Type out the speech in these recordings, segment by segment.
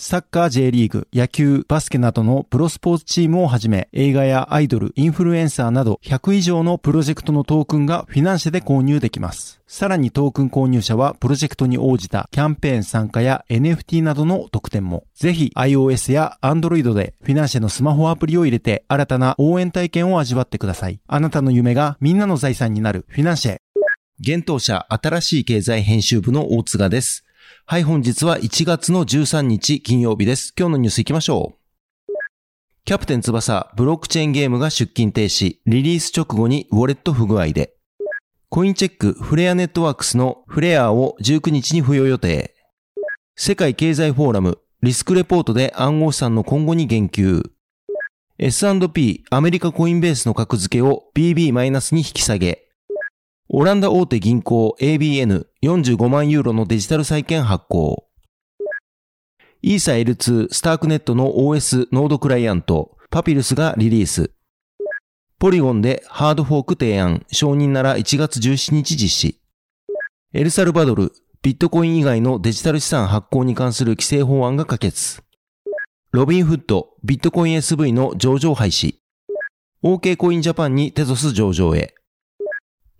サッカー J リーグ、野球、バスケなどのプロスポーツチームをはじめ、映画やアイドル、インフルエンサーなど100以上のプロジェクトのトークンがフィナンシェで購入できます。さらにトークン購入者はプロジェクトに応じたキャンペーン参加や NFT などの特典も。ぜひ iOS や Android でフィナンシェのスマホアプリを入れて新たな応援体験を味わってください。あなたの夢がみんなの財産になるフィナンシェ。現当社新しい経済編集部の大塚です。はい、本日は1月の13日金曜日です。今日のニュース行きましょう。キャプテン翼、ブロックチェーンゲームが出勤停止、リリース直後にウォレット不具合で。コインチェック、フレアネットワークスのフレアを19日に付与予定。世界経済フォーラム、リスクレポートで暗号資産の今後に言及。S&P、アメリカコインベースの格付けを BB- に引き下げ。オランダ大手銀行 ABN45 万ユーロのデジタル債券発行。イーサ L2 スタークネットの OS ノードクライアント、パピルスがリリース。ポリゴンでハードフォーク提案、承認なら1月17日実施。エルサルバドル、ビットコイン以外のデジタル資産発行に関する規制法案が可決。ロビンフッド、ビットコイン SV の上場廃止。OK コインジャパンにテゾス上場へ。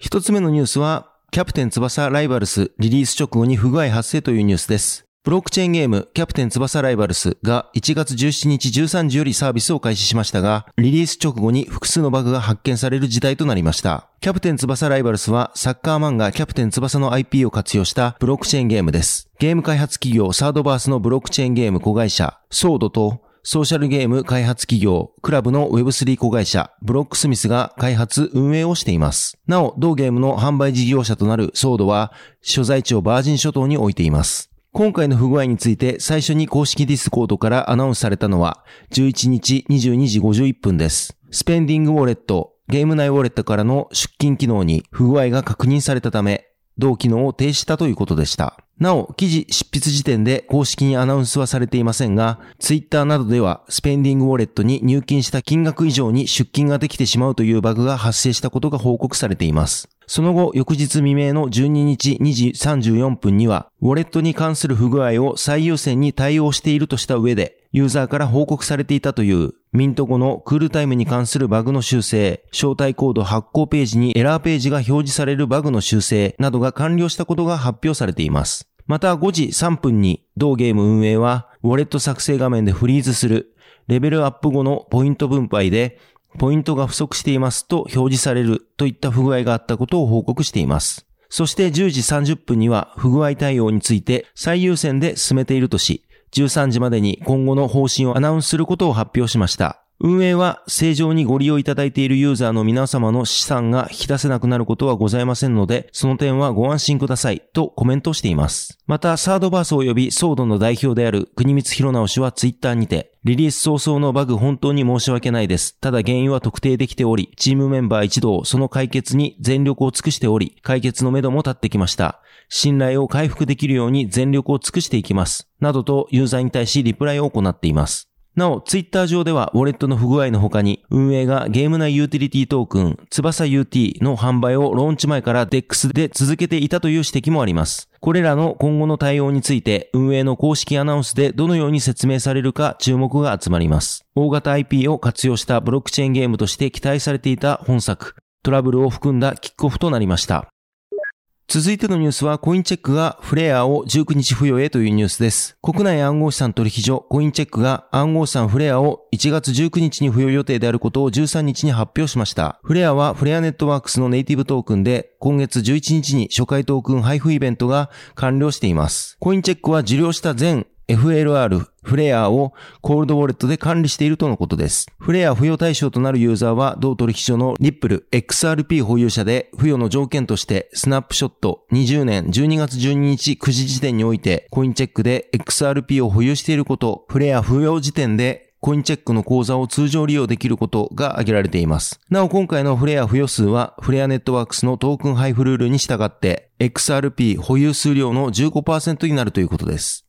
一つ目のニュースは、キャプテン翼ライバルスリリース直後に不具合発生というニュースです。ブロックチェーンゲームキャプテン翼ライバルスが1月17日13時よりサービスを開始しましたが、リリース直後に複数のバグが発見される事態となりました。キャプテン翼ライバルスはサッカー漫画キャプテン翼の IP を活用したブロックチェーンゲームです。ゲーム開発企業サードバースのブロックチェーンゲーム子会社、ソードとソーシャルゲーム開発企業、 KLabの Web3 子会社、ブロックスミスが開発、運営をしています。なお、同ゲームの販売事業者となるソードは、所在地をバージン諸島に置いています。今回の不具合について最初に公式ディスコードからアナウンスされたのは、11日22時51分です。スペンディングウォレット、ゲーム内ウォレットからの出金機能に不具合が確認されたため、同機能を停止したということでした。なお、記事執筆時点で公式にアナウンスはされていませんが、ツイッターなどではスペンディングウォレットに入金した金額以上に出金ができてしまうというバグが発生したことが報告されています。その後、翌日未明の12日2時34分には、ウォレットに関する不具合を最優先に対応しているとした上で、ユーザーから報告されていたという、ミント後のクールタイムに関するバグの修正、招待コード発行ページにエラーページが表示されるバグの修正などが完了したことが発表されています。また5時3分に同ゲーム運営は、ウォレット作成画面でフリーズする、レベルアップ後のポイント分配で、ポイントが不足していますと表示されるといった不具合があったことを報告しています。そして10時30分には不具合対応について最優先で進めているとし、13時までに今後の方針をアナウンスすることを発表しました。運営は正常にご利用いただいているユーザーの皆様の資産が引き出せなくなることはございませんので、その点はご安心くださいとコメントしています。また、サードバース及びソードの代表である国光弘直氏はツイッターにて、リリース早々のバグ本当に申し訳ないです。ただ原因は特定できており、チームメンバー一同その解決に全力を尽くしており、解決のめども立ってきました。信頼を回復できるように全力を尽くしていきます。などとユーザーに対しリプライを行っています。なお、ツイッター上では、ウォレットの不具合の他に、運営がゲーム内ユーティリティトークン、翼 UT の販売をローンチ前から DEX で続けていたという指摘もあります。これらの今後の対応について、運営の公式アナウンスでどのように説明されるか注目が集まります。大型 IP を活用したブロックチェーンゲームとして期待されていた本作、トラブルを含んだキックオフとなりました。続いてのニュースは、コインチェックがフレアを19日付与へというニュースです。国内暗号資産取引所、コインチェックが暗号資産フレアを1月19日に付与予定であることを13日に発表しました。フレアはフレアネットワークスのネイティブトークンで、今月11日に初回トークン配布イベントが完了しています。コインチェックは受領した全 FLR、フレアをコールドウォレットで管理しているとのことです。フレア付与対象となるユーザーは同取引所のリップル XRP 保有者で付与の条件としてスナップショット20年12月12日9時時点においてコインチェックで XRP を保有していること、フレア付与時点でコインチェックの口座を通常利用できることが挙げられています。なお今回のフレア付与数はフレアネットワークスのトークン配布ルールに従って XRP 保有数量の15%になるということです。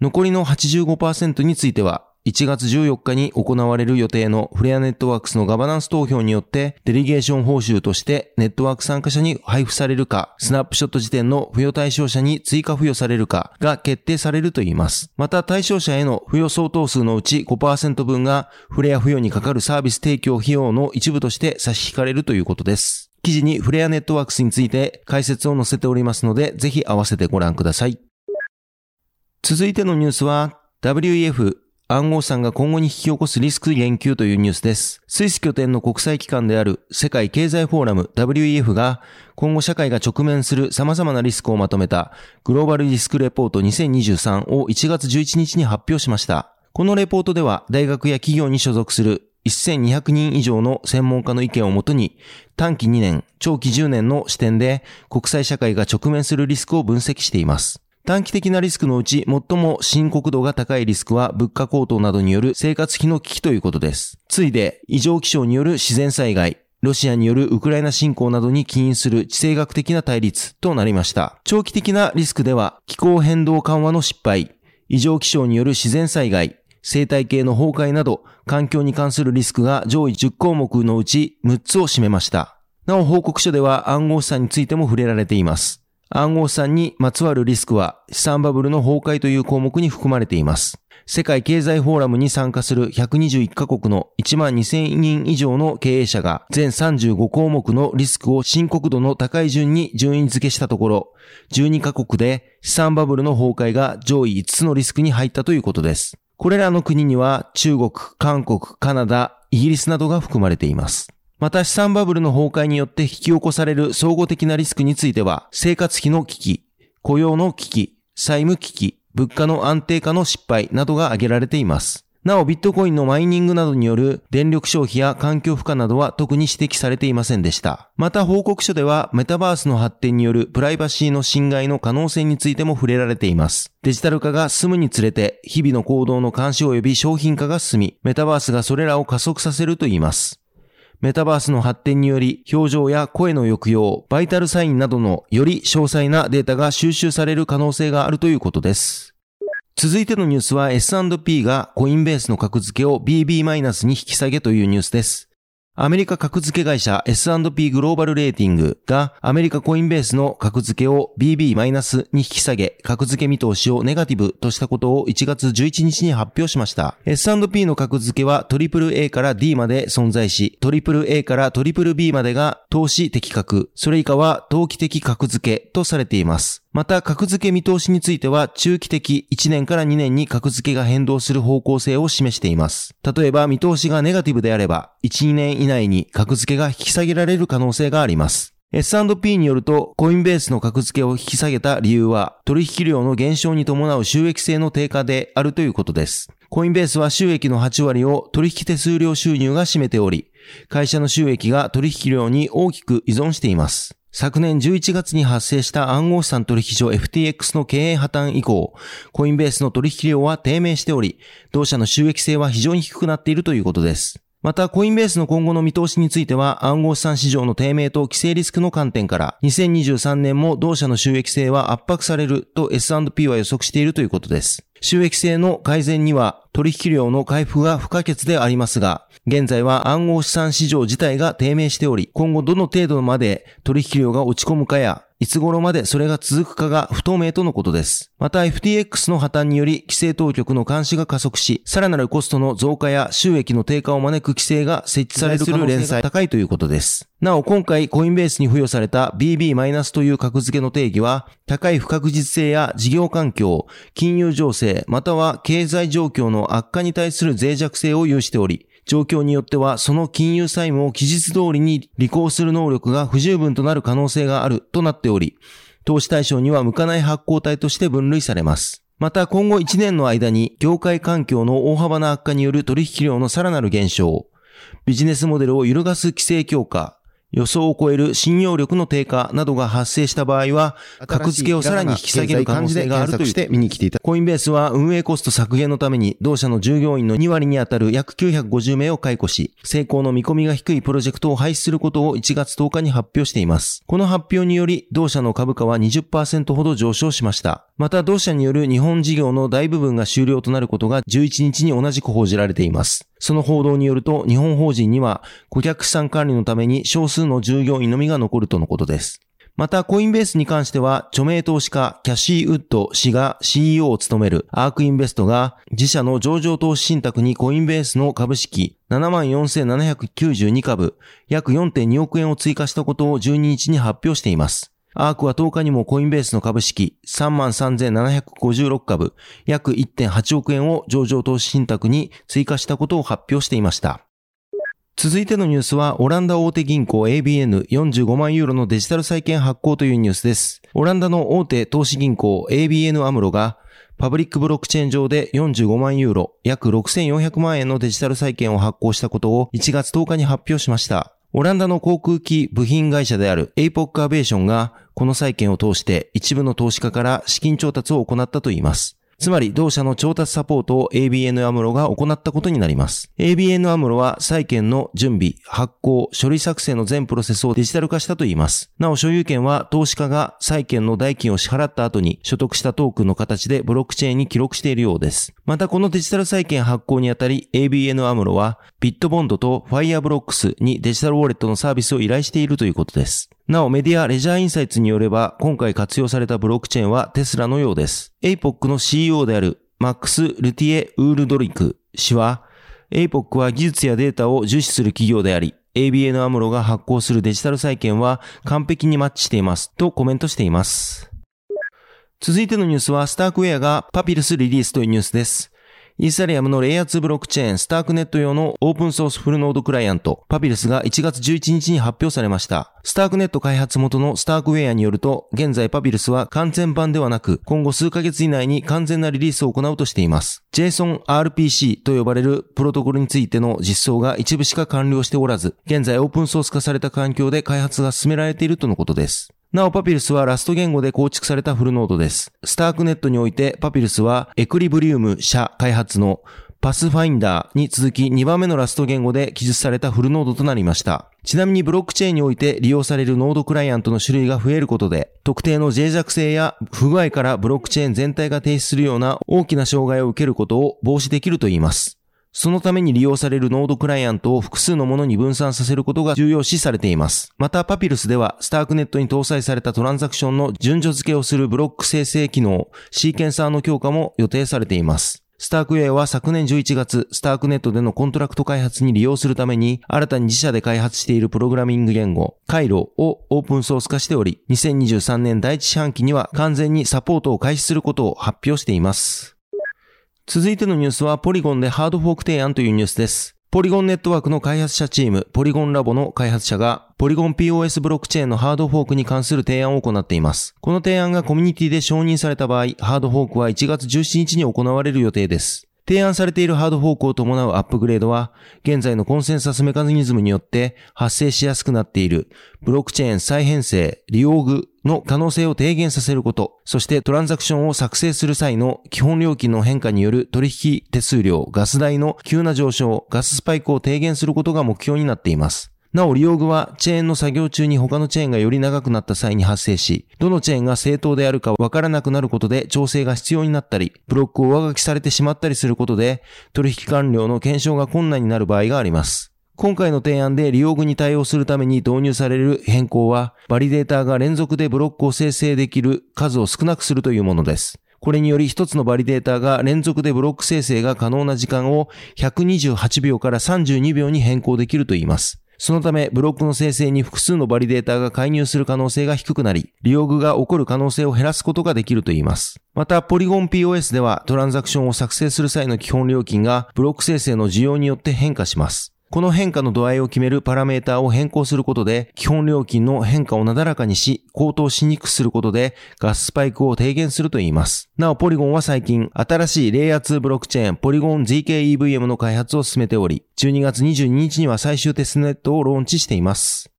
残りの85%については、1月14日に行われる予定のフレアネットワークスのガバナンス投票によってデリゲーション報酬としてネットワーク参加者に配布されるか、スナップショット時点の付与対象者に追加付与されるかが決定されるといいます。また対象者への付与相当数のうち5%分がフレア付与にかかるサービス提供費用の一部として差し引かれるということです。記事にフレアネットワークスについて解説を載せておりますので、ぜひ合わせてご覧ください。続いてのニュースは WEF 暗号資産が今後に引き起こすリスク言及というニュースです。スイス拠点の国際機関である世界経済フォーラム WEF が今後社会が直面する様々なリスクをまとめたグローバルリスクレポート2023を1月11日に発表しました。このレポートでは大学や企業に所属する1200人以上の専門家の意見をもとに短期2年、長期10年の視点で国際社会が直面するリスクを分析しています。短期的なリスクのうち最も深刻度が高いリスクは物価高騰などによる生活費の危機ということです。ついで異常気象による自然災害、ロシアによるウクライナ侵攻などに起因する地政学的な対立となりました。長期的なリスクでは気候変動緩和の失敗、異常気象による自然災害、生態系の崩壊など環境に関するリスクが上位10項目のうち6つを占めました。なお報告書では暗号資産についても触れられています。暗号資産にまつわるリスクは資産バブルの崩壊という項目に含まれています。世界経済フォーラムに参加する121カ国の1万2000人以上の経営者が全35項目のリスクを深刻度の高い順に順位付けしたところ、12カ国で資産バブルの崩壊が上位5つのリスクに入ったということです。これらの国には中国、韓国、カナダ、イギリスなどが含まれています。また資産バブルの崩壊によって引き起こされる総合的なリスクについては、生活費の危機、雇用の危機、債務危機、物価の安定化の失敗などが挙げられています。なお、ビットコインのマイニングなどによる電力消費や環境負荷などは特に指摘されていませんでした。また報告書ではメタバースの発展によるプライバシーの侵害の可能性についても触れられています。デジタル化が進むにつれて日々の行動の監視及び商品化が進み、メタバースがそれらを加速させるといいます。メタバースの発展により、表情や声の抑揚、バイタルサインなどのより詳細なデータが収集される可能性があるということです。続いてのニュースは S&P がコインベースの格付けを BB- に引き下げというニュースです。アメリカ格付け会社 S&P グローバルレーティングがアメリカコインベースの格付けを BB- に引き下げ、格付け見通しをネガティブとしたことを1月11日に発表しました。S&P の格付けは AAA から D まで存在し、AAA から BBB までが投資的格、それ以下は投機的格付けとされています。また、格付け見通しについては、中期的1年から2年に格付けが変動する方向性を示しています。例えば、見通しがネガティブであれば、1、2年以内に格付けが引き下げられる可能性があります。S&P によると、コインベースの格付けを引き下げた理由は、取引量の減少に伴う収益性の低下であるということです。コインベースは収益の8割を取引手数料収入が占めており、会社の収益が取引量に大きく依存しています。昨年11月に発生した暗号資産取引所 FTX の経営破綻以降、コインベースの取引量は低迷しており、同社の収益性は非常に低くなっているということです。また、コインベースの今後の見通しについては、暗号資産市場の低迷と規制リスクの観点から、2023年も同社の収益性は圧迫されると S&P は予測しているということです。収益性の改善には取引量の回復が不可欠でありますが、現在は暗号資産市場自体が低迷しており、今後どの程度まで取引量が落ち込むかや、いつ頃までそれが続くかが不透明とのことです。また FTX の破綻により規制当局の監視が加速し、さらなるコストの増加や収益の低下を招く規制が設置される可能性が高いということです。なお、今回コインベースに付与された BB- という格付けの定義は、高い不確実性や事業環境、金融情勢、または経済状況の悪化に対する脆弱性を有しており、状況によってはその金融債務を期日通りに履行する能力が不十分となる可能性があるとなっており、投資対象には向かない発行体として分類されます。また今後1年の間に業界環境の大幅な悪化による取引量のさらなる減少、ビジネスモデルを揺るがす規制強化、予想を超える信用力の低下などが発生した場合は、格付けをさらに引き下げる可能性があるとして見に来ていた。コインベースは運営コスト削減のために、同社の従業員の2割にあたる約950名を解雇し、成功の見込みが低いプロジェクトを廃止することを1月10日に発表しています。この発表により、同社の株価は20%ほど上昇しました。また、同社による日本事業の大部分が終了となることが11日に同じく報じられています。その報道によると、日本法人には顧客資産管理のために少数の従業員のみが残るとのことです。また、コインベースに関しては、著名投資家、キャシー・ウッド氏が CEO を務めるアークインベストが、自社の上場投資信託にコインベースの株式74,792株、約4.2億円を追加したことを12日に発表しています。アークは10日にもコインベースの株式33,756株、約1.8億円を上場投資信託に追加したことを発表していました。続いてのニュースは、オランダ大手銀行 ABN45 万ユーロのデジタル債券発行というニュースです。オランダの大手投資銀行 ABN アムロが、パブリックブロックチェーン上で45万ユーロ、約6400万円のデジタル債券を発行したことを1月10日に発表しました。オランダの航空機部品会社である APOC アビエーションがこの債券を通して一部の投資家から資金調達を行ったといいます。つまり同社の調達サポートを ABN アムロが行ったことになります。ABN アムロは債券の準備、発行、処理作成の全プロセスをデジタル化したといいます。なお所有権は投資家が債券の代金を支払った後に取得したトークンの形でブロックチェーンに記録しているようです。またこのデジタル債券発行にあたり ABN アムロはビットボンドとファイアブロックスにデジタルウォレットのサービスを依頼しているということです。なおメディアレッジャーインサイツによれば今回活用されたブロックチェーンはステラのようです。APOC の CEO であるマックス・ルティエ・ウールドリック氏は APOC は技術やデータを重視する企業であり ABN アムロが発行するデジタル債券は完璧にマッチしていますとコメントしています。続いてのニュースはスタークウェアがパピルスリリースというニュースです。イーサリアムのレイヤー2ブロックチェーンスタークネット用のオープンソースフルノードクライアントパピルスが1月11日に発表されました。スタークネット開発元のスタークウェアによると、現在パピルスは完全版ではなく、今後数ヶ月以内に完全なリリースを行うとしています。JSON-RPC と呼ばれるプロトコルについての実装が一部しか完了しておらず、現在オープンソース化された環境で開発が進められているとのことです。なお、パピルスはラスト言語で構築されたフルノードです。スタークネットにおいて、パピルスはエクリブリウム社開発のパスファインダーに続き2番目の Rust 言語で記述されたフルノードとなりました。ちなみにブロックチェーンにおいて利用されるノードクライアントの種類が増えることで、特定の脆弱性や不具合からブロックチェーン全体が停止するような大きな障害を受けることを防止できると言います。そのために利用されるノードクライアントを複数のものに分散させることが重要視されています。また、パピルスでは、スタークネットに搭載されたトランザクションの順序付けをするブロック生成機能、シーケンサーの強化も予定されています。スタークウェアは昨年11月、スタークネットでのコントラクト開発に利用するために、新たに自社で開発しているプログラミング言語、カイロをオープンソース化しており、2023年第一四半期には完全にサポートを開始することを発表しています。続いてのニュースは、ポリゴンでハードフォーク提案というニュースです。ポリゴンネットワークの開発者チーム、ポリゴンラボの開発者が、ポリゴン POS ブロックチェーンのハードフォークに関する提案を行っています。この提案がコミュニティで承認された場合、ハードフォークは1月17日に行われる予定です。提案されているハードフォークを伴うアップグレードは、現在のコンセンサスメカニズムによって発生しやすくなっている、ブロックチェーン再編成、利用具の可能性を低減させること、そしてトランザクションを作成する際の基本料金の変化による取引手数料、ガス代の急な上昇、ガススパイクを低減することが目標になっています。なお利用具はチェーンの作業中に他のチェーンがより長くなった際に発生し、どのチェーンが正当であるかわからなくなることで調整が必要になったり、ブロックを上書きされてしまったりすることで、取引完了の検証が困難になる場合があります。今回の提案で reorg に対応するために導入される変更は、バリデーターが連続でブロックを生成できる数を少なくするというものです。これにより一つのバリデータが連続でブロック生成が可能な時間を128秒から32秒に変更できるといいます。そのため、ブロックの生成に複数のバリデータが介入する可能性が低くなり、 reorg が起こる可能性を減らすことができるといいます。また、ポリゴン POS ではトランザクションを作成する際の基本料金がブロック生成の需要によって変化します。この変化の度合いを決めるパラメータを変更することで、基本料金の変化をなだらかにし、高騰しにくくすることで、ガススパイクを低減するといいます。なお、ポリゴンは最近、新しいレイヤー2ブロックチェーン、ポリゴン ZKEVM の開発を進めており、12月22日には最終テストネットをローンチしています。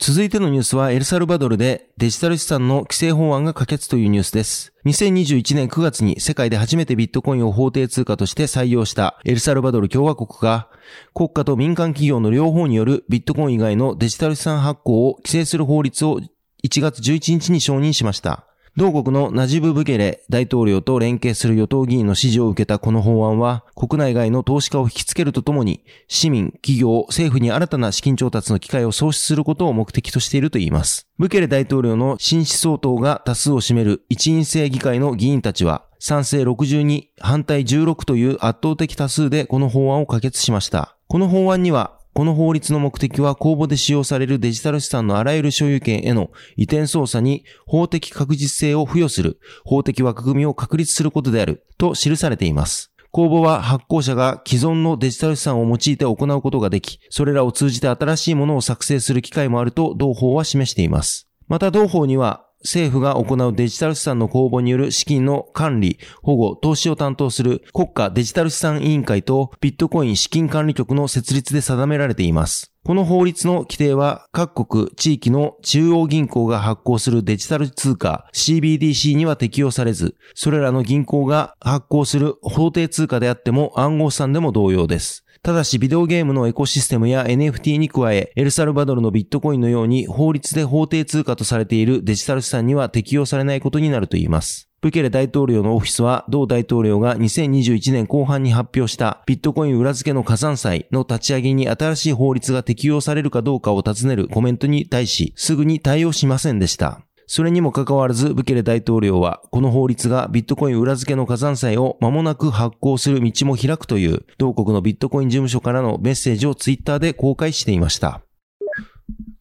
続いてのニュースはエルサルバドルでデジタル資産の規制法案が可決というニュースです。2021年9月に世界で初めてビットコインを法定通貨として採用したエルサルバドル共和国が国家と民間企業の両方によるビットコイン以外のデジタル資産発行を規制する法律を1月11日に承認しました。同国のナジブ・ブゲレ大統領と連携する与党議員の支持を受けたこの法案は、国内外の投資家を引きつけるとともに、市民、企業、政府に新たな資金調達の機会を創出することを目的としているといいます。ブケレ大統領の新思想党が多数を占める一員制議会の議員たちは、賛成62、反対16という圧倒的多数でこの法案を可決しました。この法案には、この法律の目的は公募で使用されるデジタル資産のあらゆる所有権への移転操作に法的確実性を付与する法的枠組みを確立することであると記されています。公募は発行者が既存のデジタル資産を用いて行うことができ、それらを通じて新しいものを作成する機会もあると同法は示しています。また同法には政府が行うデジタル資産の公募による資金の管理、保護、投資を担当する国家デジタル資産委員会とビットコイン資金管理局の設立で定められています。この法律の規定は各国、地域の中央銀行が発行するデジタル通貨 CBDC には適用されず、それらの銀行が発行する法定通貨であっても暗号資産でも同様です。ただしビデオゲームのエコシステムや NFT に加え、エルサルバドルのビットコインのように法律で法定通貨とされているデジタル資産には適用されないことになるといいます。ブケレ大統領のオフィスは、同大統領が2021年後半に発表したビットコイン裏付けの加算祭の立ち上げに新しい法律が適用されるかどうかを尋ねるコメントに対し、すぐに対応しませんでした。それにもかかわらず、ブケレ大統領は、この法律がビットコイン裏付けの火山祭を間もなく発行する道も開くという、同国のビットコイン事務所からのメッセージをツイッターで公開していました。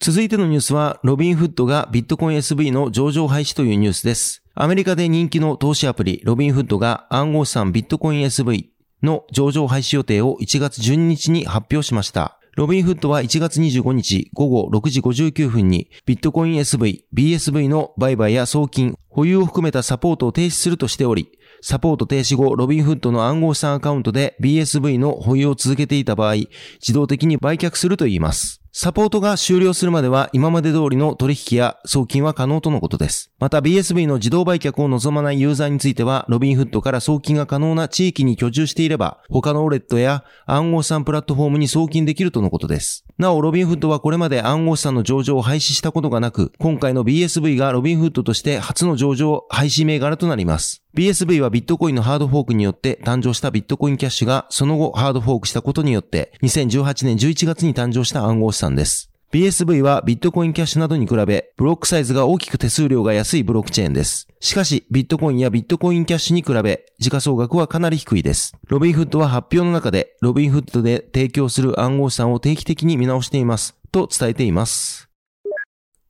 続いてのニュースは、ロビンフッドがビットコイン SV の上場廃止というニュースです。アメリカで人気の投資アプリ、ロビンフッドが暗号資産ビットコイン SV の上場廃止予定を1月12日に発表しました。ロビンフッドは1月25日午後6時59分にビットコイン SV、BSV の売買や送金、保有を含めたサポートを停止するとしており、サポート停止後、ロビンフッドの暗号資産アカウントで BSV の保有を続けていた場合、自動的に売却するといいます。サポートが終了するまでは今まで通りの取引や送金は可能とのことです。また BSV の自動売却を望まないユーザーについては、ロビンフッドから送金が可能な地域に居住していれば、他のウォレットや暗号資産プラットフォームに送金できるとのことです。なお、ロビンフッドはこれまで暗号資産の上場を廃止したことがなく、今回の BSV がロビンフッドとして初の上場廃止銘柄となります。BSV はビットコインのハードフォークによって誕生したビットコインキャッシュがその後ハードフォークしたことによって2018年11月に誕生した暗号資産です。BSV はビットコインキャッシュなどに比べ、ブロックサイズが大きく手数料が安いブロックチェーンです。しかし、ビットコインやビットコインキャッシュに比べ、時価総額はかなり低いです。ロビンフッドは発表の中で、ロビンフッドで提供する暗号資産を定期的に見直しています。と伝えています。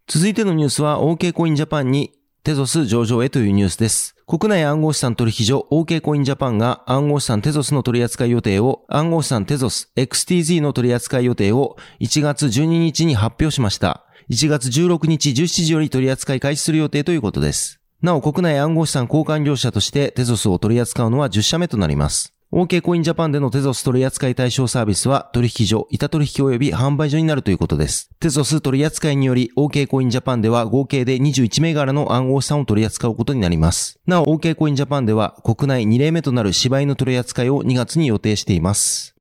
続いてのニュースは、OK コインジャパンにテゾス上場へというニュースです。国内暗号資産取引所 OK コインジャパンが暗号資産テゾスの取扱い予定を暗号資産テゾス XTZ の取扱い予定を1月12日に発表しました。1月16日17時より取扱い開始する予定ということです。なお国内暗号資産交換業者としてテゾスを取り扱うのは10社目となります。OK コインジャパンでのテゾス取扱い対象サービスは取引所、板取引及び販売所になるということです。テゾス取扱いにより OK コインジャパンでは合計で21銘柄の暗号資産を取り扱うことになります。なお OK コインジャパンでは国内2例目となる芝居の取り扱いを2月に予定しています。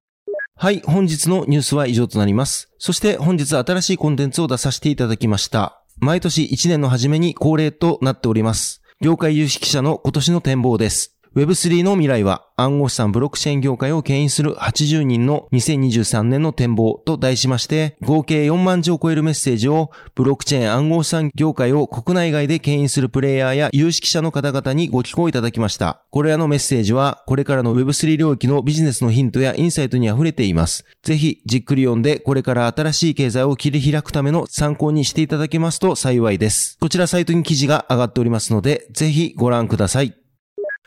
はい、本日のニュースは以上となります。そして本日新しいコンテンツを出させていただきました。毎年1年の初めに恒例となっております。業界有識者の今年の展望です。Web3 の未来は暗号資産ブロックチェーン業界を牽引する80人の2023年の展望と題しまして、合計4万字を超えるメッセージをブロックチェーン暗号資産業界を国内外で牽引するプレイヤーや有識者の方々にご寄稿いただきました。これらのメッセージはこれからの Web3 領域のビジネスのヒントやインサイトに溢れています。ぜひじっくり読んでこれから新しい経済を切り開くための参考にしていただけますと幸いです。こちらサイトに記事が上がっておりますので、ぜひご覧ください。